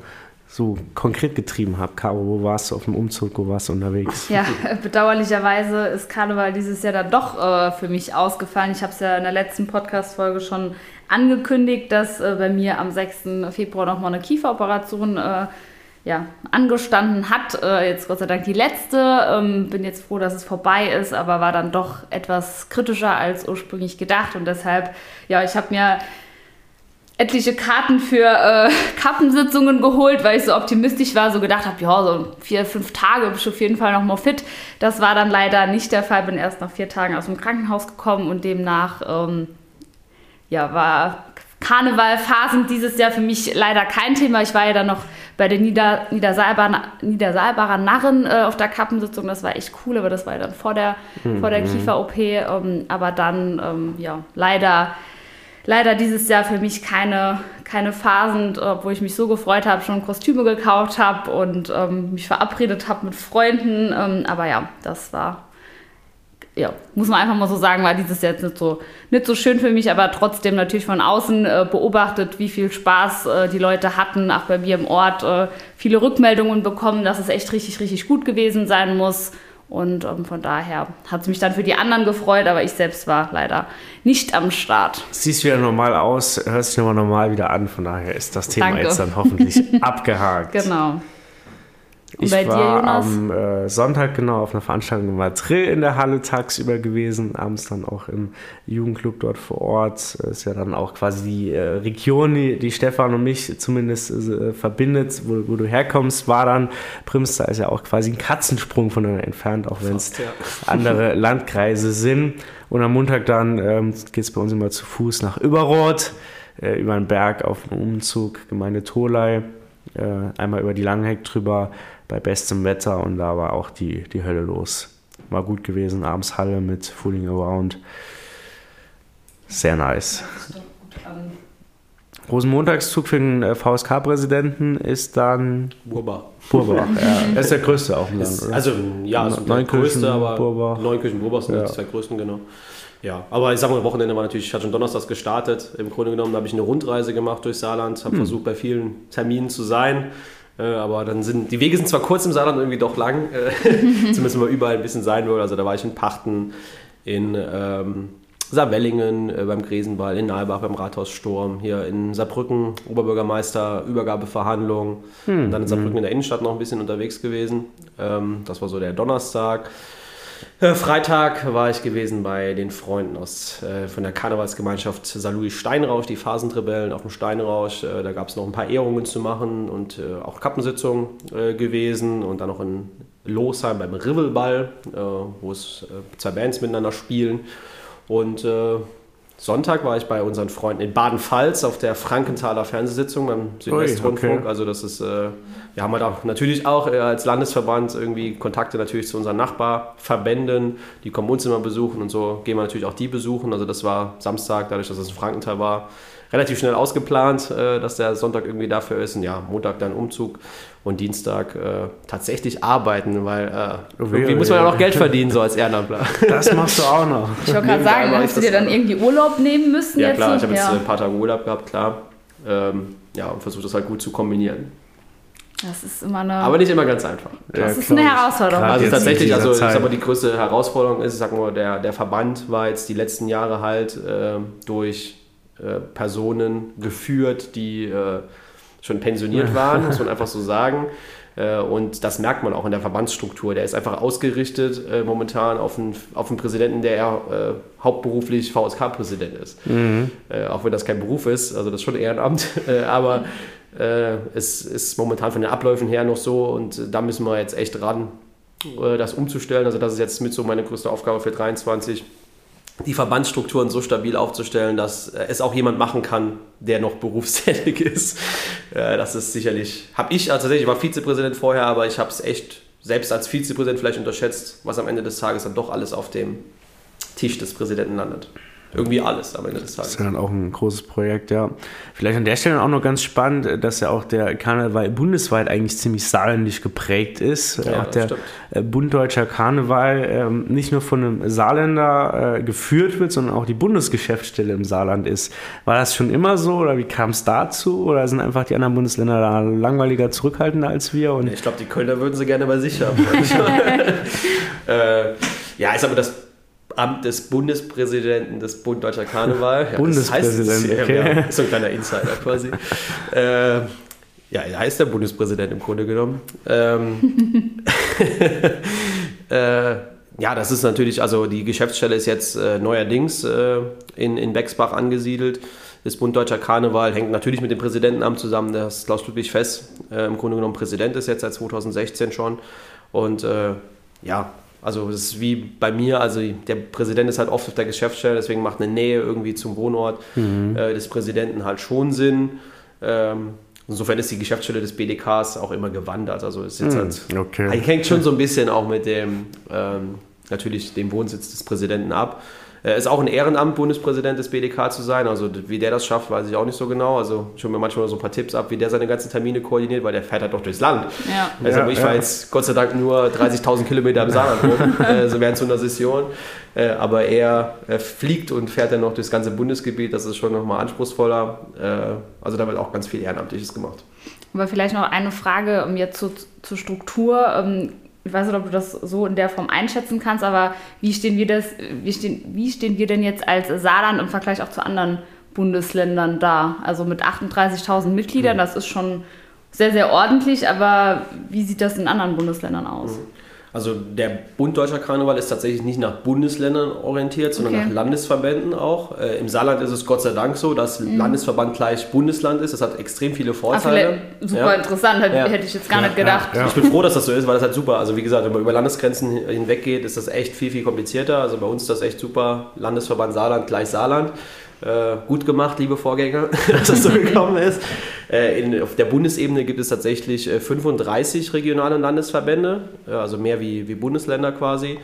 so konkret getrieben habt. Caro, wo warst du auf dem Umzug, wo warst du unterwegs? Ja, bedauerlicherweise ist Karneval dieses Jahr dann doch äh, für mich ausgefallen. Ich habe es ja in der letzten Podcast-Folge schon angekündigt, dass äh, bei mir am 6. Februar nochmal eine Kieferoperation äh, ja, angestanden hat. Äh, jetzt Gott sei Dank die letzte. Ähm, bin jetzt froh, dass es vorbei ist, aber war dann doch etwas kritischer als ursprünglich gedacht. Und deshalb, ja, ich habe mir etliche Karten für äh, Kappensitzungen geholt, weil ich so optimistisch war, so gedacht habe, ja, so vier, fünf Tage bin ich auf jeden Fall noch mal fit. Das war dann leider nicht der Fall, bin erst nach vier Tagen aus dem Krankenhaus gekommen und demnach ähm, ja, war Karnevalphasen dieses Jahr für mich leider kein Thema. Ich war ja dann noch bei der Nieder Niedersaalbarer, Niedersaalbarer Narren äh, auf der Kappensitzung. Das war echt cool, aber das war ja dann vor der, mhm. vor der mhm. Kiefer-OP. Ähm, aber dann, ähm, ja, leider, leider dieses Jahr für mich keine, keine Phasen, obwohl ich mich so gefreut habe, schon Kostüme gekauft habe und ähm, mich verabredet habe mit Freunden. Ähm, aber ja, das war ja, muss man einfach mal so sagen, war dieses Jahr jetzt nicht so, nicht so schön für mich, aber trotzdem natürlich von außen äh, beobachtet, wie viel Spaß äh, die Leute hatten, auch bei mir im Ort äh, viele Rückmeldungen bekommen, dass es echt richtig, richtig gut gewesen sein muss. Und ähm, von daher hat es mich dann für die anderen gefreut, aber ich selbst war leider nicht am Start. Siehst wieder normal aus, hörst dich nochmal normal wieder an, von daher ist das Thema Danke. jetzt dann hoffentlich abgehakt. Genau. Und ich bei war Jonas? am äh, Sonntag genau auf einer Veranstaltung in Madrid in der Halle tagsüber gewesen, abends dann auch im Jugendclub dort vor Ort. Ist ja dann auch quasi die äh, Region, die, die, Stefan und mich zumindest äh, verbindet, wo, wo, du herkommst, war dann Primster ist ja auch quasi ein Katzensprung von voneinander entfernt, auch wenn es ja. andere Landkreise sind. Und am Montag dann ähm, geht es bei uns immer zu Fuß nach Überroth, äh, über einen Berg auf dem Umzug, Gemeinde Tolai, äh, einmal über die Langheck drüber bei bestem Wetter und da war auch die, die Hölle los. War gut gewesen, abends Halle mit Fooling Around. Sehr nice. Rosenmontagszug für den äh, VSK-Präsidenten ist dann Burbach. Burbach, ja. Er ist der größte auch im Land, oder? Also, ja, also der größte, aber Burbach. Neunkirchen, Burbach sind ja. die zwei größten, genau. Ja, aber ich sag mal, Wochenende war natürlich, ich hatte schon Donnerstags gestartet. Im Grunde genommen habe ich eine Rundreise gemacht durch Saarland, habe hm. versucht, bei vielen Terminen zu sein. Äh, aber dann sind die Wege sind zwar kurz im Saarland irgendwie doch lang, äh, zumindest mal überall ein bisschen sein will. Also da war ich in Pachten, in ähm, Saarwellingen äh, beim Gräsenball, in Nalbach beim Rathaussturm, hier in Saarbrücken Oberbürgermeister, Übergabeverhandlungen hm. und dann in Saarbrücken hm. in der Innenstadt noch ein bisschen unterwegs gewesen. Ähm, das war so der Donnerstag. Äh, Freitag war ich gewesen bei den Freunden aus, äh, von der Karnevalsgemeinschaft Saarlouis Steinrausch, die Phasentrebellen auf dem Steinrausch. Äh, da gab es noch ein paar Ehrungen zu machen und äh, auch Kappensitzungen äh, gewesen und dann noch in Losheim beim Rivelball, äh, wo es zwei Bands miteinander spielen. Und Sonntag war ich bei unseren Freunden in Baden-Pfalz auf der Frankenthaler Fernsehsitzung beim Südwestrundfunk. okay. Also das ist, äh, wir haben halt auch natürlich auch äh, als Landesverband irgendwie Kontakte natürlich zu unseren Nachbarverbänden. Die kommen uns immer besuchen und so gehen wir natürlich auch die besuchen. Also das war Samstag, dadurch, dass es in Frankenthal war, relativ schnell ausgeplant, äh, dass der Sonntag irgendwie dafür ist. Und ja, Montag dann Umzug und Dienstag äh, tatsächlich arbeiten, weil äh, irgendwie muss man ja noch Geld verdienen, so als Ehrenamtler. Das machst du auch noch. Ich wollte gerade sagen, hast du dir dann auch. irgendwie Urlaub nehmen müssen Ja jetzt? klar, ich habe jetzt ja. äh, ein paar Tage Urlaub gehabt, klar. Ähm, ja, und versuche das halt gut zu kombinieren. Das ist immer eine. Aber nicht immer ganz einfach. Ja, das ist eine. Herausforderung. Also tatsächlich, also ich sag mal, die größte Herausforderung ist, ich sag mal, der, der Verband war jetzt die letzten Jahre halt äh, durch äh, Personen geführt, die äh, schon pensioniert waren, muss man einfach so sagen. Äh, Und das merkt man auch in der Verbandsstruktur. Der ist einfach ausgerichtet äh, momentan auf einen, auf einen Präsidenten, der ja äh, hauptberuflich VSK-Präsident ist. Äh, auch wenn das kein Beruf ist, also das ist schon Ehrenamt. Äh, aber äh, es ist momentan von den Abläufen her noch so und da müssen wir jetzt echt ran, das umzustellen. Also das ist jetzt mit so meine größte Aufgabe für 23, die Verbandsstrukturen so stabil aufzustellen, dass äh, es auch jemand machen kann, der noch berufstätig ist. Äh, Das ist sicherlich, habe ich also tatsächlich, ich war Vizepräsident vorher, aber ich habe es echt selbst als Vizepräsident vielleicht unterschätzt, was am Ende des Tages dann doch alles auf dem Tisch des Präsidenten landet. Irgendwie alles am Ende des Das Tages. ist ja dann auch ein großes Projekt, ja. Vielleicht an der Stelle auch noch ganz spannend, dass ja auch der Karneval bundesweit eigentlich ziemlich saarländisch geprägt ist. Ja, auch das der stimmt. äh, Bunddeutscher Karneval ähm, nicht nur von einem Saarländer äh, geführt wird, sondern auch die Bundesgeschäftsstelle im Saarland ist. War das schon immer so oder wie kam es dazu? Oder sind einfach die anderen Bundesländer da langweiliger, zurückhaltender als wir? Und Ich glaube, die Kölner würden sie gerne bei sich haben. äh, ja, ist aber das Amt des Bundespräsidenten des Bund Deutscher Karneval. Ja, Bundespräsident, das heißt, es, okay. ja, so ein kleiner Insider quasi. äh, ja, er heißt der Bundespräsident im Grunde genommen. Ähm, äh, ja, das ist natürlich, also die Geschäftsstelle ist jetzt äh, neuerdings äh, in, in Bexbach angesiedelt. Das Bund Deutscher Karneval hängt natürlich mit dem Präsidentenamt zusammen. Das Klaus Ludwig Fess äh, im Grunde genommen Präsident ist jetzt seit 2016 schon. Und äh, ja, also es ist wie bei mir, also der Präsident ist halt oft auf der Geschäftsstelle, deswegen macht eine Nähe irgendwie zum Wohnort äh, des Präsidenten halt schon Sinn. Ähm, insofern ist die Geschäftsstelle des BDKs auch immer gewandert. Also es jetzt halt, okay. hängt schon so ein bisschen auch mit dem, ähm, natürlich dem Wohnsitz des Präsidenten ab. Äh, ist auch ein Ehrenamt, Bundespräsident des BDK zu sein. Also wie der das schafft, weiß ich auch nicht so genau. Also ich höre mir manchmal so ein paar Tipps ab, wie der seine ganzen Termine koordiniert, weil der fährt halt doch durchs Land. Ja. Also Ja, ich ja. war jetzt Gott sei Dank nur 30.000 Kilometer im Saarland rum, äh, so während so einer Session. Äh, aber er äh, fliegt und fährt dann noch durchs ganze Bundesgebiet. Das ist schon nochmal anspruchsvoller. Äh, also da wird auch ganz viel Ehrenamtliches gemacht. Aber vielleicht noch eine Frage um jetzt zu, zur Struktur. Ich weiß nicht, ob du das so in der Form einschätzen kannst, aber wie stehen wir das, wie stehen, wie stehen wir denn jetzt als Saarland im Vergleich auch zu anderen Bundesländern da? Also mit 38.000 Mitgliedern, das ist schon sehr, sehr ordentlich, aber wie sieht das in anderen Bundesländern aus? Also der Bund Deutscher Karneval ist tatsächlich nicht nach Bundesländern orientiert, sondern Okay. nach Landesverbänden auch. Äh, Im Saarland ist es Gott sei Dank so, dass Landesverband gleich Bundesland ist. Das hat extrem viele Ah, Vorteile. vielleicht, super Ja. interessant, hätte, Ja. hätte ich jetzt gar nicht gedacht. Ja. Ich bin froh, dass das so ist, weil das halt super. Also wie gesagt, wenn man über Landesgrenzen hinweg geht, ist das echt viel, viel komplizierter. Also bei uns ist das echt super. Landesverband Saarland gleich Saarland. Äh, gut gemacht, liebe Vorgänger, dass das so gekommen ist. Äh, in, auf der Bundesebene gibt es tatsächlich äh, 35 regionale Landesverbände, äh, also mehr wie, wie Bundesländer quasi.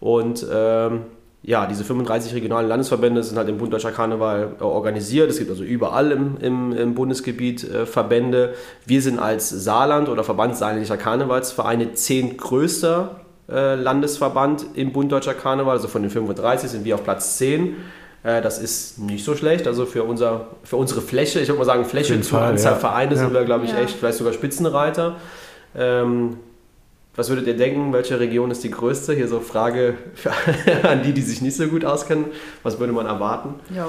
Und ähm, ja, diese 35 regionalen Landesverbände sind halt im Bund Deutscher Karneval äh, organisiert. Es gibt also überall im, im, im Bundesgebiet äh, Verbände. Wir sind als Saarland oder Verband Saarländischer Karnevalsvereine zehntgrößter äh, Landesverband im Bund Deutscher Karneval. Also von den 35 sind wir auf Platz 10. Äh, das ist nicht so schlecht. Also für, unser, für unsere Fläche, ich würde mal sagen, Fläche zur Fall, Anzahl ja. Vereine sind Ja. wir, glaube ich, Ja. echt vielleicht sogar Spitzenreiter. Ähm, was würdet ihr denken, welche Region ist die größte? Hier so Frage für, an die, die sich nicht so gut auskennen. Was würde man erwarten? Ja,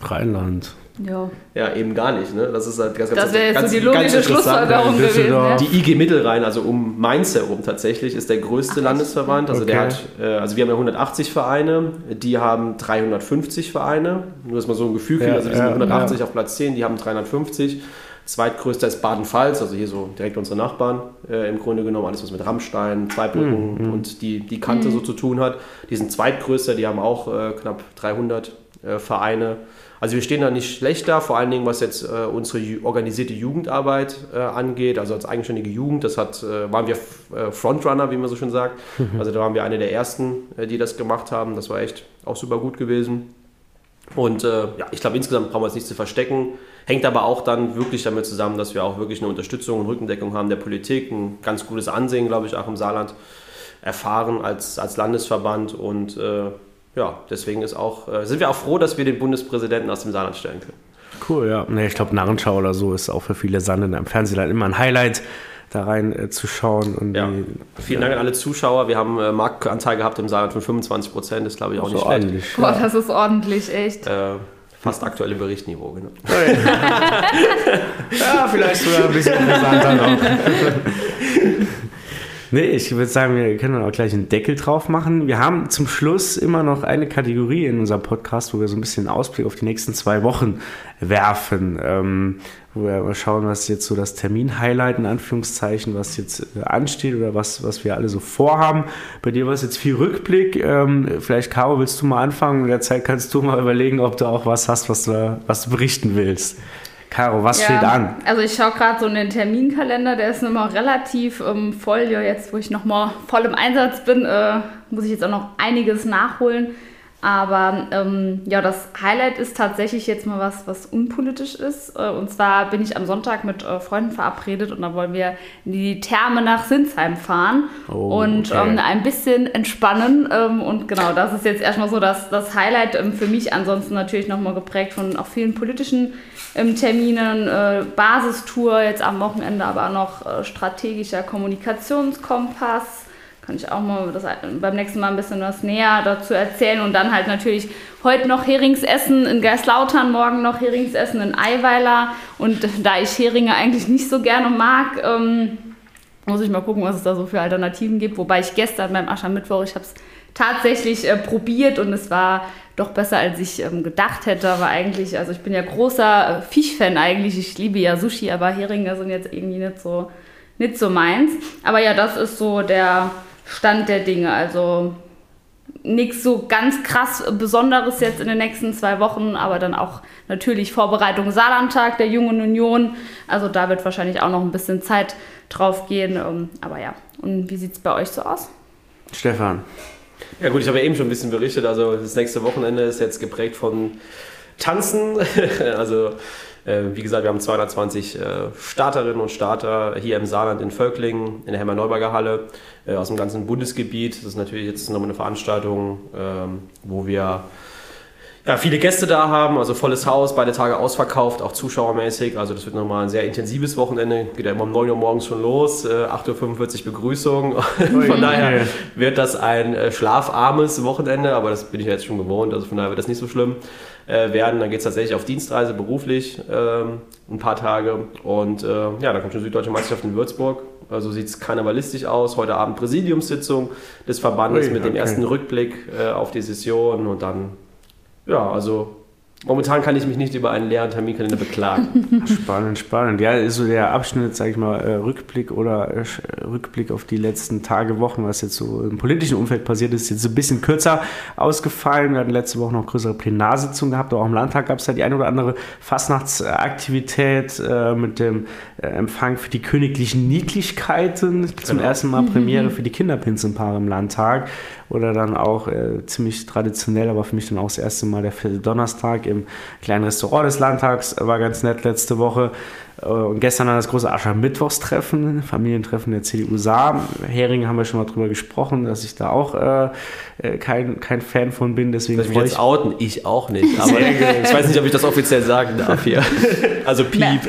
Rheinland. Ja. Ja, eben gar nicht. Ne? Das ist halt ganz, ganz Das wäre jetzt ganz, so die ganz logische interessant. Schlussfolgerung gewesen. Ja. Die IG Mittelrhein, also um Mainz herum tatsächlich, ist der größte Landesverband. Also, der Okay. hat, äh, also wir haben ja 180 Vereine, die haben 350 Vereine. Nur, dass man so ein Gefühl kriegt, Ja, also wir sind ja, 180 ja. auf Platz 10, die haben 350. Zweitgrößter ist Baden-Pfalz, also hier so direkt unsere Nachbarn äh, im Grunde genommen. Alles, was mit Rammstein, Zweibrücken Mhm. und die, die Kante so zu tun hat. Die sind Zweitgrößter, die haben auch äh, knapp 300 äh, Vereine. Also wir stehen da nicht schlecht da, vor allen Dingen was jetzt äh, unsere organisierte Jugendarbeit äh, angeht, also als eigenständige Jugend, das hat, äh, waren wir äh, Frontrunner, wie man so schön sagt. Also da waren wir eine der ersten, äh, die das gemacht haben. Das war echt auch super gut gewesen. Und äh, ja, ich glaube, insgesamt brauchen wir es nicht zu verstecken. Hängt aber auch dann wirklich damit zusammen, dass wir auch wirklich eine Unterstützung und Rückendeckung haben der Politik, ein ganz gutes Ansehen, glaube ich, auch im Saarland erfahren als, als Landesverband. Und ja, deswegen ist auch, äh, sind wir auch froh, dass wir den Bundespräsidenten aus dem Saarland stellen können. Cool, ja. Nee, ich glaube, Narrenschau oder so ist auch für viele Saarländer im Fernsehen dann immer ein Highlight, da rein äh, zu schauen. Und Ja. die, Vielen Dank an alle Zuschauer. Wir haben äh, Marktanteil gehabt im Saarland von 25 Prozent, ist glaube ich auch so nicht schlecht. ordentlich. Boah, das ist ordentlich, echt. Äh, fast aktuelle Berichtniveau, genau. Ja, vielleicht sogar ein bisschen interessanter noch. Nee, ich würde sagen, wir können auch gleich einen Deckel drauf machen. Wir haben zum Schluss immer noch eine Kategorie in unserem Podcast, wo wir so ein bisschen Ausblick auf die nächsten zwei Wochen werfen. Ähm, wo wir mal schauen, was jetzt so das Termin-Highlight in Anführungszeichen, was jetzt äh, ansteht oder was, was wir alle so vorhaben. Bei dir war es jetzt viel Rückblick. Ähm, vielleicht, Caro, willst du mal anfangen? In der Zeit kannst du mal überlegen, ob du auch was hast, was du, was du berichten willst. Caro, was steht an? Also ich schaue gerade so in den Terminkalender, der ist immer relativ ähm, voll. Ja, jetzt, wo ich nochmal voll im Einsatz bin, äh, muss ich jetzt auch noch einiges nachholen. Aber ähm, ja, das Highlight ist tatsächlich jetzt mal was, was unpolitisch ist. Äh, und zwar bin ich am Sonntag mit äh, Freunden verabredet und da wollen wir in die Therme nach Sinsheim fahren Oh, und okay. ähm, ein bisschen entspannen. Ähm, und genau, das ist jetzt erstmal so das, das Highlight ähm, für mich. Ansonsten natürlich nochmal geprägt von auch vielen politischen ähm, Terminen, äh, Basistour jetzt am Wochenende, aber auch noch äh, strategischer Kommunikationskompass. Kann ich auch mal das, beim nächsten Mal ein bisschen was näher dazu erzählen. Und dann halt natürlich heute noch Heringsessen in Geislautern, morgen noch Heringsessen in Eiweiler. Und da ich Heringe eigentlich nicht so gerne mag, ähm, muss ich mal gucken, was es da so für Alternativen gibt. Wobei ich gestern beim Aschermittwoch, ich habe es tatsächlich äh, probiert und es war doch besser, als ich ähm, gedacht hätte. Aber eigentlich, also ich bin ja großer äh, Fischfan eigentlich. Ich liebe ja Sushi, aber Heringe sind jetzt irgendwie nicht so, nicht so meins. Aber ja, das ist so der Stand der Dinge. Also nichts so ganz krass Besonderes jetzt in den nächsten zwei Wochen, aber dann auch natürlich Vorbereitung Saarlandtag der Jungen Union. Also da wird wahrscheinlich auch noch ein bisschen Zeit drauf gehen. ähm, Aber ja, und wie sieht es bei euch so aus? Stefan. Ja gut, ich habe ja eben schon ein bisschen berichtet. Also das nächste Wochenende ist jetzt geprägt von Tanzen. also wie gesagt, wir haben 220 äh, Starterinnen und Starter hier im Saarland in Völklingen, in der Hermann-Neuberger Halle, äh, aus dem ganzen Bundesgebiet. Das ist natürlich jetzt nochmal eine Veranstaltung, ähm, wo wir ja, viele Gäste da haben, also volles Haus, beide Tage ausverkauft, auch zuschauermäßig. Also das wird nochmal ein sehr intensives Wochenende. Geht ja immer um 9 Uhr morgens schon los, äh, 8.45 Uhr Begrüßung. Von daher wird das ein äh, schlafarmes Wochenende, aber das bin ich ja jetzt schon gewohnt, also von daher wird das nicht so schlimm äh, werden. Dann geht es tatsächlich auf Dienstreise beruflich ähm, ein paar Tage und äh, ja, dann kommt schon Süddeutsche Meisterschaft in Würzburg. Also sieht es karnevalistisch aus. Heute Abend Präsidiumssitzung des Verbandes Ui, mit dem okay. ersten Rückblick äh, auf die Session und dann ja, also momentan kann ich mich nicht über einen leeren Terminkalender beklagen. Spannend, spannend. Ja, ist so der Abschnitt, sag ich mal, äh, Rückblick oder äh, äh, Rückblick auf die letzten Tage, Wochen, was jetzt so im politischen Umfeld passiert ist, jetzt ein bisschen kürzer ausgefallen. Wir hatten letzte Woche noch größere Plenarsitzungen gehabt, auch im Landtag gab es ja die eine oder andere Fastnachtsaktivität äh, mit dem Empfang für die königlichen Niedlichkeiten. Zum Genau. ersten Mal Premiere für die Kinderpinzenpaare im Landtag. Oder dann auch äh, ziemlich traditionell, aber für mich dann auch das erste Mal der Donnerstag im kleinen Restaurant des Landtags. War ganz nett letzte Woche. Äh, Und gestern dann das große Aschermittwochstreffen, Familientreffen der CDU Saar. Hering haben wir schon mal drüber gesprochen, dass ich da auch äh, äh, kein, kein Fan von bin. Deswegen Soll ich mich jetzt outen? Ich auch nicht. Aber ich weiß nicht, ob ich das offiziell sagen darf hier. Also Piep.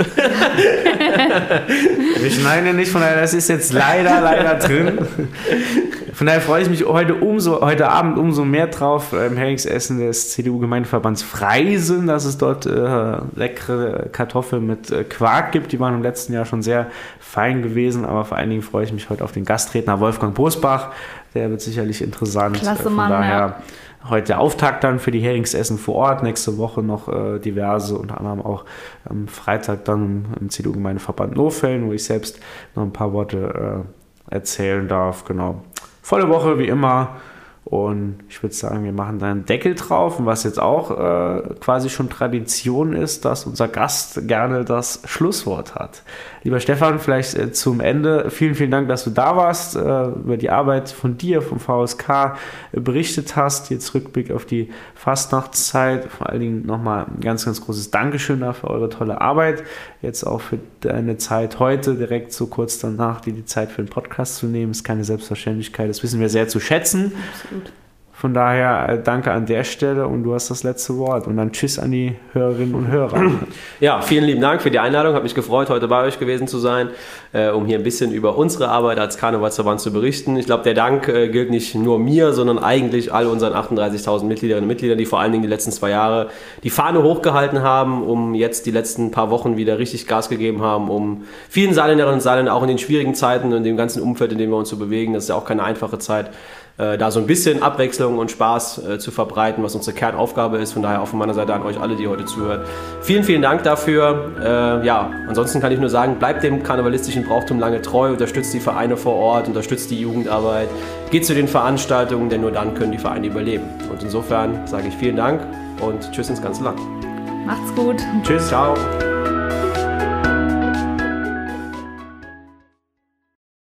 Wir schneiden ja nicht, von daher, das ist jetzt leider, leider drin. Von daher freue ich mich heute, umso, heute Abend umso mehr drauf äh, im Heringsessen des CDU-Gemeindeverbands Freisen, dass es dort äh, leckere Kartoffeln mit äh, Quark gibt. Die waren im letzten Jahr schon sehr fein gewesen, aber vor allen Dingen freue ich mich heute auf den Gastredner Wolfgang Bosbach. Der wird sicherlich interessant. Klasse Äh, von Mann, daher ja. heute der Auftakt dann für die Heringsessen vor Ort. Nächste Woche noch äh, diverse, unter anderem auch am Freitag dann im CDU-Gemeindeverband Lohfelden, wo ich selbst noch ein paar Worte äh, erzählen darf. Genau. Volle Woche wie immer. Und ich würde sagen, wir machen da einen Deckel drauf. Und was jetzt auch äh, quasi schon Tradition ist, dass unser Gast gerne das Schlusswort hat. Lieber Stefan, vielleicht äh, zum Ende. Vielen, vielen Dank, dass du da warst, äh, über die Arbeit von dir, vom VSK äh, berichtet hast. Jetzt Rückblick auf die Fastnachtszeit. Vor allen Dingen nochmal ein ganz, ganz großes Dankeschön für eure tolle Arbeit. Jetzt auch für deine Zeit heute, direkt so kurz danach, dir die Zeit für den Podcast zu nehmen. Ist keine Selbstverständlichkeit. Das wissen wir sehr zu schätzen. Absolut. Von daher äh, danke an der Stelle und du hast das letzte Wort. Und dann Tschüss an die Hörerinnen und Hörer. Ja, vielen lieben Dank für die Einladung. Hat mich gefreut, heute bei euch gewesen zu sein, äh, um hier ein bisschen über unsere Arbeit als Karnevalsverband zu berichten. Ich glaube, der Dank äh, gilt nicht nur mir, sondern eigentlich all unseren 38.000 Mitgliederinnen und Mitgliedern, die vor allen Dingen die letzten zwei Jahre die Fahne hochgehalten haben, um jetzt die letzten paar Wochen wieder richtig Gas gegeben haben, um vielen Saarländerinnen und Saarländern auch in den schwierigen Zeiten und dem ganzen Umfeld, in dem wir uns so bewegen, das ist ja auch keine einfache Zeit, äh, da so ein bisschen Abwechslung und Spaß äh, zu verbreiten, was unsere Kernaufgabe ist. Von daher auch von meiner Seite an euch alle, die heute zuhört. Vielen, vielen Dank dafür. Äh, ja, ansonsten kann ich nur sagen, bleibt dem karnevalistischen Brauchtum lange treu, unterstützt die Vereine vor Ort, unterstützt die Jugendarbeit, geht zu den Veranstaltungen, denn nur dann können die Vereine überleben. Und insofern sage ich vielen Dank und tschüss ins ganze Land. Macht's gut. Tschüss. Ciao.